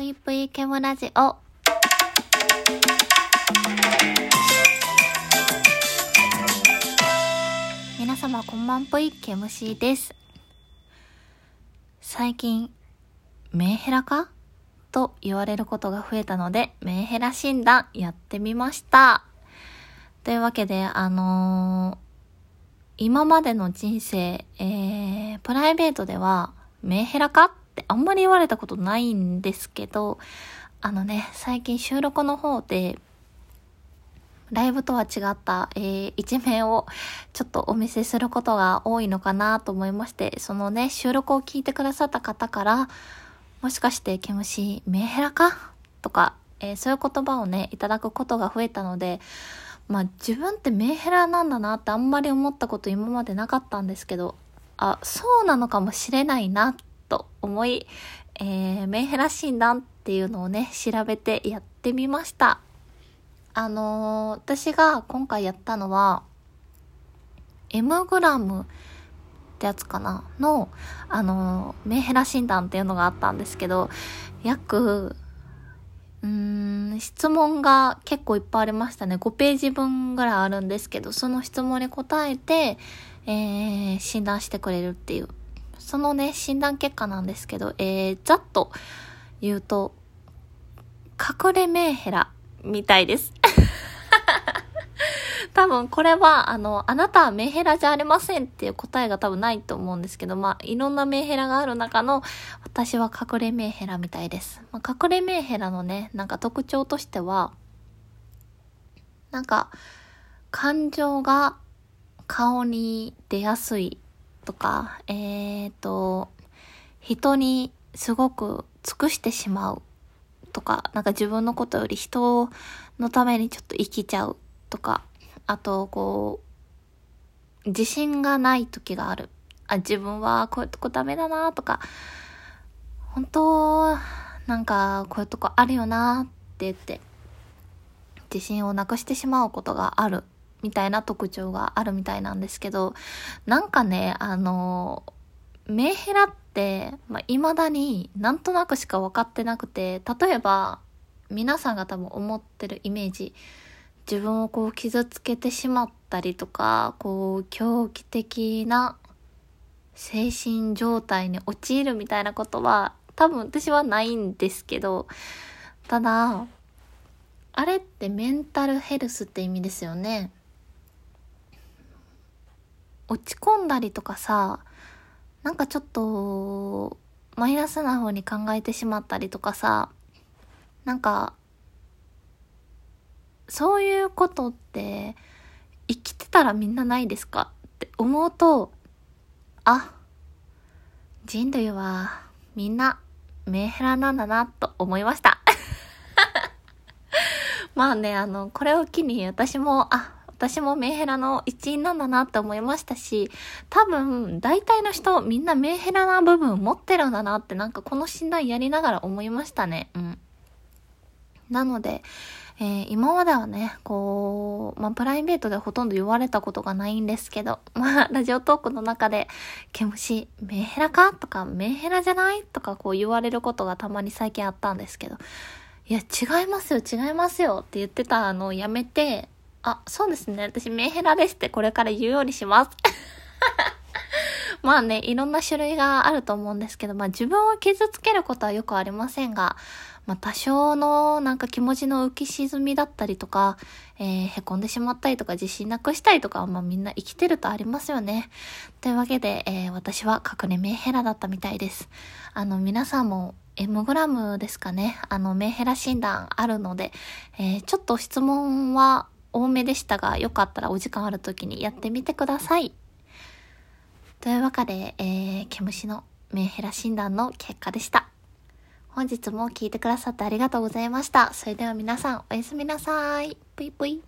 ぷいぷいケムラジオ。皆様こんばんぷい、ケムシです。最近、メンヘラか？と言われることが増えたので、メンヘラ診断やってみました。というわけで、あのー今までの人生、えー、プライベートでは、メンヘラか？あんまり言われたことないんですけど、あのね、最近収録の方で、ライブとは違った、えー一面をちょっとお見せすることが多いのかなと思いまして、そのね、収録を聞いてくださった方から、もしかして、ケムシ、メンヘラか？とか、えーそういう言葉をね、いただくことが増えたので、まあ自分ってメンヘラなんだなってあんまり思ったこと今までなかったんですけど、あ、そうなのかもしれないな、と思い、えーメンヘラ診断っていうのをね、調べてやってみました。あのー私が今回やったのは、M グラムってやつかな？の、あのーメンヘラ診断っていうのがあったんですけど、約、うーん、質問が結構いっぱいありましたね。5ページ分ぐらいあるんですけど、その質問に答えて、えー、診断してくれるっていう。そのね、診断結果なんですけど、えー、ざっと言うと、隠れメンヘラみたいです。多分これは、あの、あなたはメンヘラじゃありませんっていう答えが多分ないと思うんですけど、まあ、いろんなメンヘラがある中の、私は隠れメンヘラみたいです。まあ、隠れメンヘラのね、なんか特徴としては、なんか、感情が顔に出やすいとか、えーと、人にすごく尽くしてしまうとか、なんか自分のことより人のためにちょっと生きちゃうとか、あと、こう、自信がない時がある。あ、自分はこういうとこダメだなとか、本当、なんかこういうとこあるよなって言って、自信をなくしてしまうことがあるみたいな特徴があるみたいなんですけど、なんかね、あの、メンヘラって、まあ、未だになんとなくしか分かってなくて、例えば、皆さんが多分思ってるイメージ、自分をこう傷つけてしまったりとか、こう狂気的な精神状態に陥るみたいなことは多分私はないんですけど、ただ、あれってメンタルヘルスって意味ですよね。落ち込んだりとかさ、なんかちょっと、マイナスな方に考えてしまったりとかさ、なんか、そういうことって、生きてたらみんなないですか？って思うと、あ、人類はみんなメンヘラなんだなと思いました。まあね、あの、これを機に私も、あ、私もメンヘラの一員なんだなって思いましたし、多分、大体の人、みんなメンヘラな部分持ってるんだなって、なんかこの診断やりながら思いましたね。うん。なので、えー今まではね、こう、まあ、プライベートでほとんど言われたことがないんですけど、まあ、ラジオトークの中で、ケムシ、メンヘラかとか、メンヘラじゃないとか、こう言われることがたまに最近あったんですけど、いや、違いますよ、違いますよって言ってたのをやめて、あ、そうですね、私メンヘラですってこれから言うようにします。まあね、いろんな種類があると思うんですけど、まあ自分を傷つけることはよくありませんが、まあ多少のなんか気持ちの浮き沈みだったりとか、えー、へこんでしまったりとか自信なくしたりとかまあみんな生きてるとありますよね。というわけで、えー私は隠れメンヘラだったみたいです。あの皆さんも M グラムですかね。あのメンヘラ診断あるので、えーちょっと質問は多めでしたが、よかったらお時間ある時にやってみてください。というわけで、えー、ケムシのメンヘラ診断の結果でした。本日も聞いてくださってありがとうございました。それでは皆さん、おやすみなさい。ぷいぷい。